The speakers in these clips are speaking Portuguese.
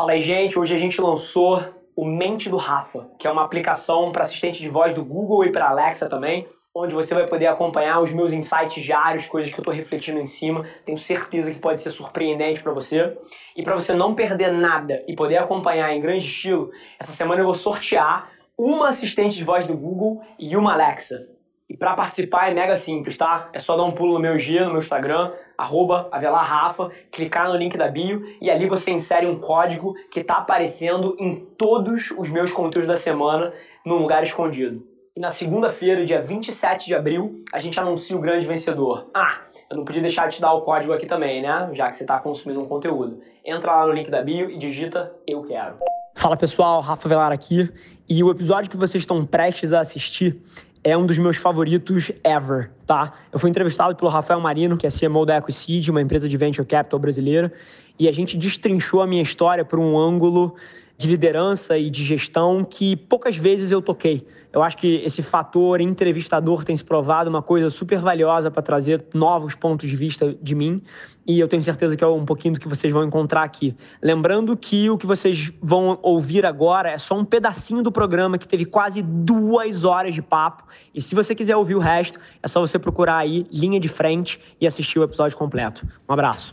Fala aí, gente. Hoje a gente lançou o Mente do Rafa, que é uma aplicação para assistente de voz do Google e para Alexa também, onde você vai poder acompanhar os meus insights diários, coisas que eu estou refletindo em cima. Tenho certeza que pode ser surpreendente para você. E para você não perder nada e poder acompanhar em grande estilo, essa semana eu vou sortear uma assistente de voz do Google e uma Alexa. E para participar é mega simples, tá? É só dar um pulo no meu G, no meu Instagram, avelarrafa, clicar no link da bio e ali você insere um código que tá aparecendo em todos os meus conteúdos da semana num lugar escondido. E na segunda-feira, dia 27 de abril, a gente anuncia o grande vencedor. Ah, eu não podia deixar de te dar o código aqui também, né? Já que você está consumindo um conteúdo. Entra lá no link da bio e digita Eu Quero. Fala pessoal, Rafa Velar aqui. E o episódio que vocês estão prestes a assistir é um dos meus favoritos ever, tá? Eu fui entrevistado pelo Rafael Marino, que é CMO da EquiSeed, uma empresa de venture capital brasileira, e a gente destrinchou a minha história por um ângulo de liderança e de gestão que poucas vezes eu toquei. Eu acho que esse fator entrevistador tem se provado uma coisa super valiosa para trazer novos pontos de vista de mim e eu tenho certeza que é um pouquinho do que vocês vão encontrar aqui. Lembrando que o que vocês vão ouvir agora é só um pedacinho do programa que teve quase duas horas de papo e se você quiser ouvir o resto é só você procurar aí linha de frente e assistir o episódio completo. Um abraço.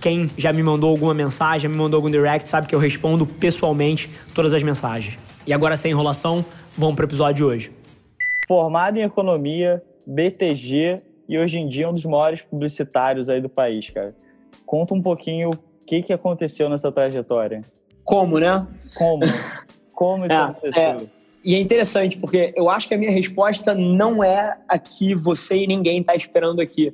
Quem já me mandou alguma mensagem, já me mandou algum direct, sabe que eu respondo pessoalmente todas as mensagens. E agora, sem enrolação, vamos para o episódio de hoje. Formado em economia, BTG e hoje em dia um dos maiores publicitários aí do país, cara. Conta um pouquinho o que, que aconteceu nessa trajetória. Como, né? Como? Como isso é, aconteceu? É. E é interessante, porque eu acho que a minha resposta não é a que você e ninguém está esperando aqui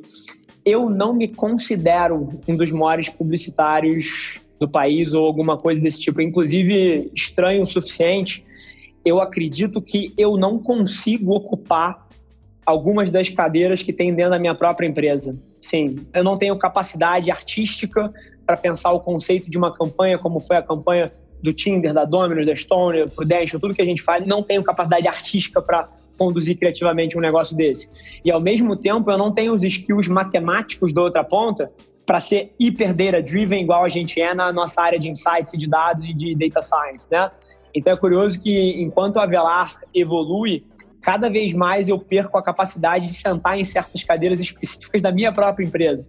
eu não me considero um dos maiores publicitários do país ou alguma coisa desse tipo. Inclusive, estranho o suficiente, eu acredito que eu não consigo ocupar algumas das cadeiras que tem dentro da minha própria empresa. Sim, eu não tenho capacidade artística para pensar o conceito de uma campanha como foi a campanha do Tinder, da Domino's, da Stone, Prudential, tudo que a gente faz, não tenho capacidade artística para conduzir criativamente um negócio desse. E ao mesmo tempo, eu não tenho os skills matemáticos da outra ponta para ser hiper data driven igual a gente é na nossa área de insights, de dados e de data science, né? Então é curioso que enquanto a Avelar evolui, cada vez mais eu perco a capacidade de sentar em certas cadeiras específicas da minha própria empresa.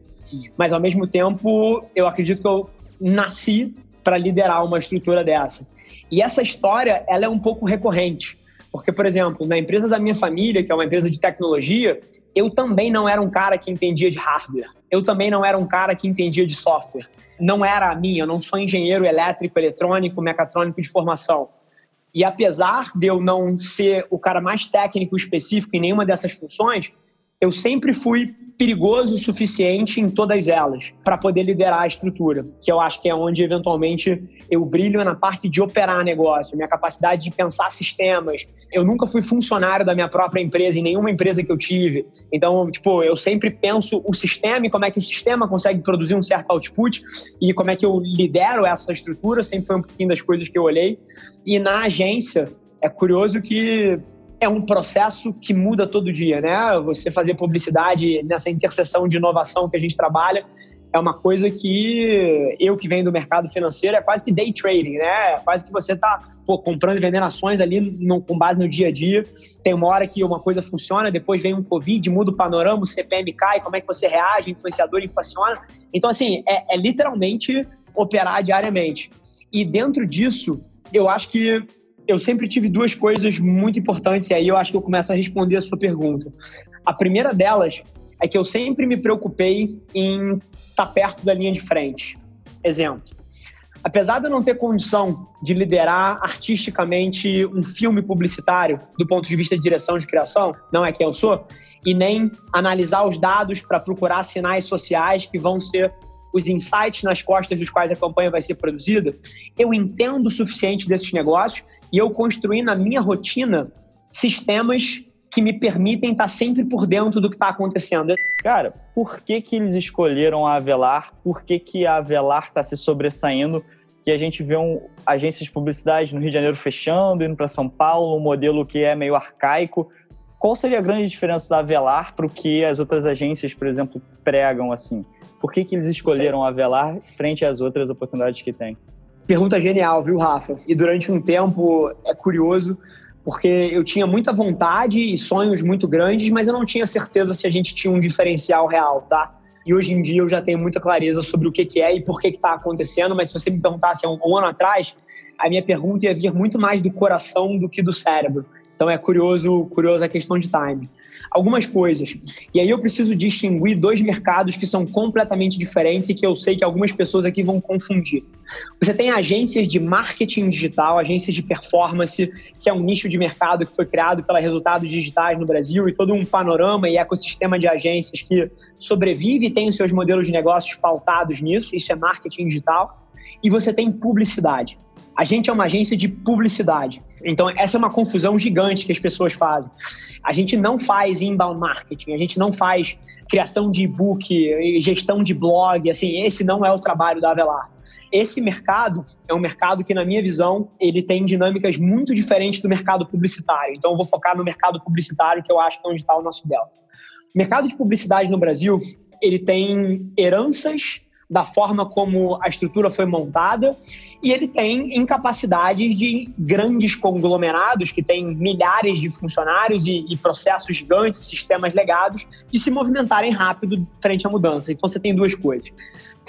Mas ao mesmo tempo, eu acredito que eu nasci para liderar uma estrutura dessa. E essa história, ela é um pouco recorrente. Porque, por exemplo, na empresa da minha família, que é uma empresa de tecnologia, eu também não era um cara que entendia de hardware. Eu também não era um cara que entendia de software. Não era a minha, eu não sou engenheiro elétrico, eletrônico, mecatrônico de formação. E apesar de eu não ser o cara mais técnico específico em nenhuma dessas funções, eu sempre fui perigoso o suficiente em todas elas para poder liderar a estrutura, que eu acho que é onde eventualmente eu brilho na parte de operar negócio, minha capacidade de pensar sistemas. Eu nunca fui funcionário da minha própria empresa, em nenhuma empresa que eu tive. Então, tipo, eu sempre penso o sistema e como é que o sistema consegue produzir um certo output e como é que eu lidero essa estrutura, sempre foi um pouquinho das coisas que eu olhei. E na agência, é curioso que é um processo que muda todo dia, né? Você fazer publicidade nessa interseção de inovação que a gente trabalha é uma coisa que eu que venho do mercado financeiro é quase que day trading, né? É quase que você está comprando e vendendo ações ali no, com base no dia a dia. Tem uma hora que uma coisa funciona, depois vem um Covid, muda o panorama, o CPM cai, como é que você reage, influenciador inflaciona. Então, assim, é, é literalmente operar diariamente. E dentro disso, eu acho que eu sempre tive duas coisas muito importantes, e aí eu acho que eu começo a responder a sua pergunta. A primeira delas é que eu sempre me preocupei em estar perto da linha de frente. Exemplo. Apesar de eu não ter condição de liderar artisticamente um filme publicitário do ponto de vista de direção de criação, não é quem eu sou, e nem analisar os dados para procurar sinais sociais que vão ser os insights nas costas dos quais a campanha vai ser produzida, eu entendo o suficiente desses negócios e eu construí na minha rotina sistemas que me permitem estar sempre por dentro do que está acontecendo. Cara, por que, que eles escolheram a Avelar? Por que, que a Avelar está se sobressaindo? Que a gente vê um, agências de publicidade no Rio de Janeiro fechando, indo para São Paulo, um modelo que é meio arcaico. Qual seria a grande diferença da Avelar para o que as outras agências, por exemplo, pregam assim? Por que, que eles escolheram a Avelar frente às outras oportunidades que tem? Pergunta genial, viu, Rafa? E durante um tempo é curioso, porque eu tinha muita vontade e sonhos muito grandes, mas eu não tinha certeza se a gente tinha um diferencial real, tá? E hoje em dia eu já tenho muita clareza sobre o que, que é e por que está acontecendo, mas se você me perguntasse há um, um ano atrás, a minha pergunta ia vir muito mais do coração do que do cérebro. Então é curioso, curioso a questão de time algumas coisas. E aí eu preciso distinguir dois mercados que são completamente diferentes e que eu sei que algumas pessoas aqui vão confundir. Você tem agências de marketing digital, agências de performance, que é um nicho de mercado que foi criado pela Resultados Digitais no Brasil e todo um panorama e ecossistema de agências que sobrevive e tem os seus modelos de negócios pautados nisso, isso é marketing digital. E você tem publicidade. A gente é uma agência de publicidade. Então, essa é uma confusão gigante que as pessoas fazem. A gente não faz inbound marketing, a gente não faz criação de e-book, gestão de blog, assim, esse não é o trabalho da Avelar. Esse mercado é um mercado que, na minha visão, ele tem dinâmicas muito diferentes do mercado publicitário. Então, eu vou focar no mercado publicitário, que eu acho que é onde está o nosso delta. O mercado de publicidade no Brasil, ele tem heranças da forma como a estrutura foi montada e ele tem incapacidades de grandes conglomerados que têm milhares de funcionários e, e, processos gigantes, sistemas legados, de se movimentarem rápido frente à mudança. Então você tem duas coisas.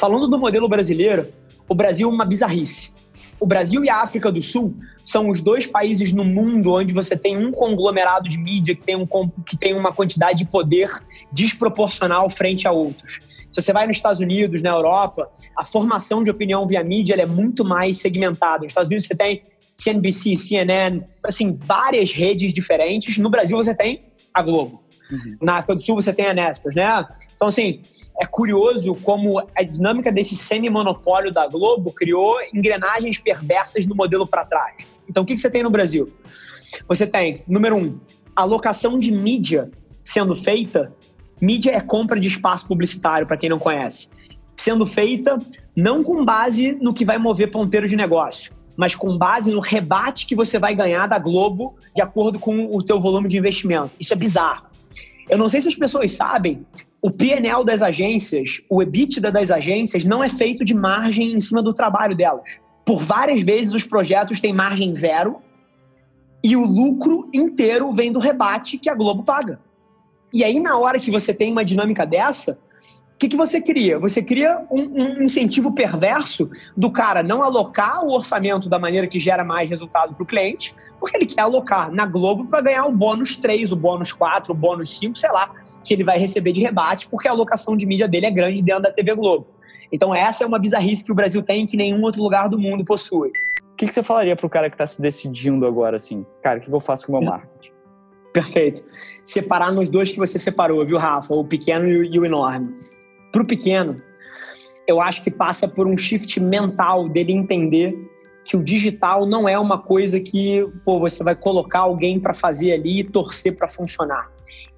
Falando do modelo brasileiro, o Brasil é uma bizarrice. O Brasil e a África do Sul são os dois países no mundo onde você tem um conglomerado de mídia que tem, um, que tem uma quantidade de poder desproporcional frente a outros. Se você vai nos Estados Unidos, na Europa, a formação de opinião via mídia é muito mais segmentada. Nos Estados Unidos você tem CNBC, CNN, assim, várias redes diferentes. No Brasil você tem a Globo. Uhum. Na África do Sul você tem a Nespers, né? Então, assim, é curioso como a dinâmica desse semi-monopólio da Globo criou engrenagens perversas no modelo para trás. Então, o que, que você tem no Brasil? Você tem, número um, alocação de mídia sendo feita Mídia é compra de espaço publicitário, para quem não conhece. Sendo feita não com base no que vai mover ponteiro de negócio, mas com base no rebate que você vai ganhar da Globo de acordo com o teu volume de investimento. Isso é bizarro. Eu não sei se as pessoas sabem, o PNL das agências, o EBITDA das agências não é feito de margem em cima do trabalho delas. Por várias vezes os projetos têm margem zero e o lucro inteiro vem do rebate que a Globo paga. E aí, na hora que você tem uma dinâmica dessa, o que, que você cria? Você cria um, um, incentivo perverso do cara não alocar o orçamento da maneira que gera mais resultado para o cliente, porque ele quer alocar na Globo para ganhar o bônus 3, o bônus 4, o bônus 5, sei lá, que ele vai receber de rebate, porque a alocação de mídia dele é grande dentro da TV Globo. Então, essa é uma bizarrice que o Brasil tem que nenhum outro lugar do mundo possui. O que, que você falaria para o cara que está se decidindo agora, assim? Cara, o que eu faço com o meu marketing? Perfeito. Separar nos dois que você separou, viu, Rafa? O pequeno e o enorme. Para o pequeno, eu acho que passa por um shift mental dele entender que o digital não é uma coisa que pô, você vai colocar alguém para fazer ali e torcer para funcionar.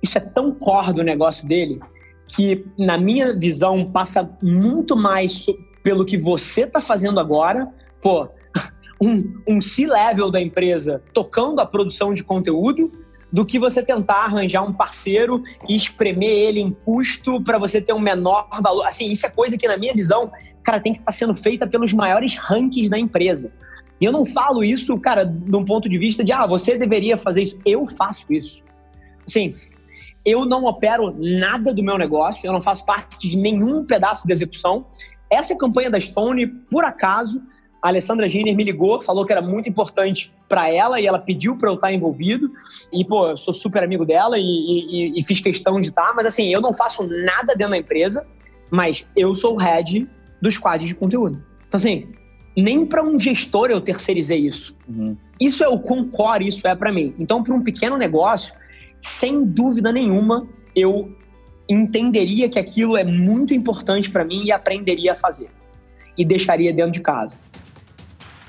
Isso é tão core do negócio dele que, na minha visão, passa muito mais pelo que você está fazendo agora. Pô, um, um C-level da empresa tocando a produção de conteúdo do que você tentar arranjar um parceiro e espremer ele em custo para você ter um menor valor. Assim, isso é coisa que, na minha visão, cara, tem que estar tá sendo feita pelos maiores rankings da empresa. E eu não falo isso, cara, de um ponto de vista de, ah, você deveria fazer isso. Eu faço isso. Assim, eu não opero nada do meu negócio, eu não faço parte de nenhum pedaço de execução. Essa campanha da Stone, por acaso, a Alessandra Giner me ligou, falou que era muito importante para ela e ela pediu para eu estar envolvido. E, pô, eu sou super amigo dela e, e, e fiz questão de estar. Mas, assim, eu não faço nada dentro da empresa, mas eu sou o head do squad de conteúdo. Então, assim, nem para um gestor eu terceirizei isso. Uhum. Isso é o concore, isso é para mim. Então, para um pequeno negócio, sem dúvida nenhuma, eu entenderia que aquilo é muito importante para mim e aprenderia a fazer. E deixaria dentro de casa.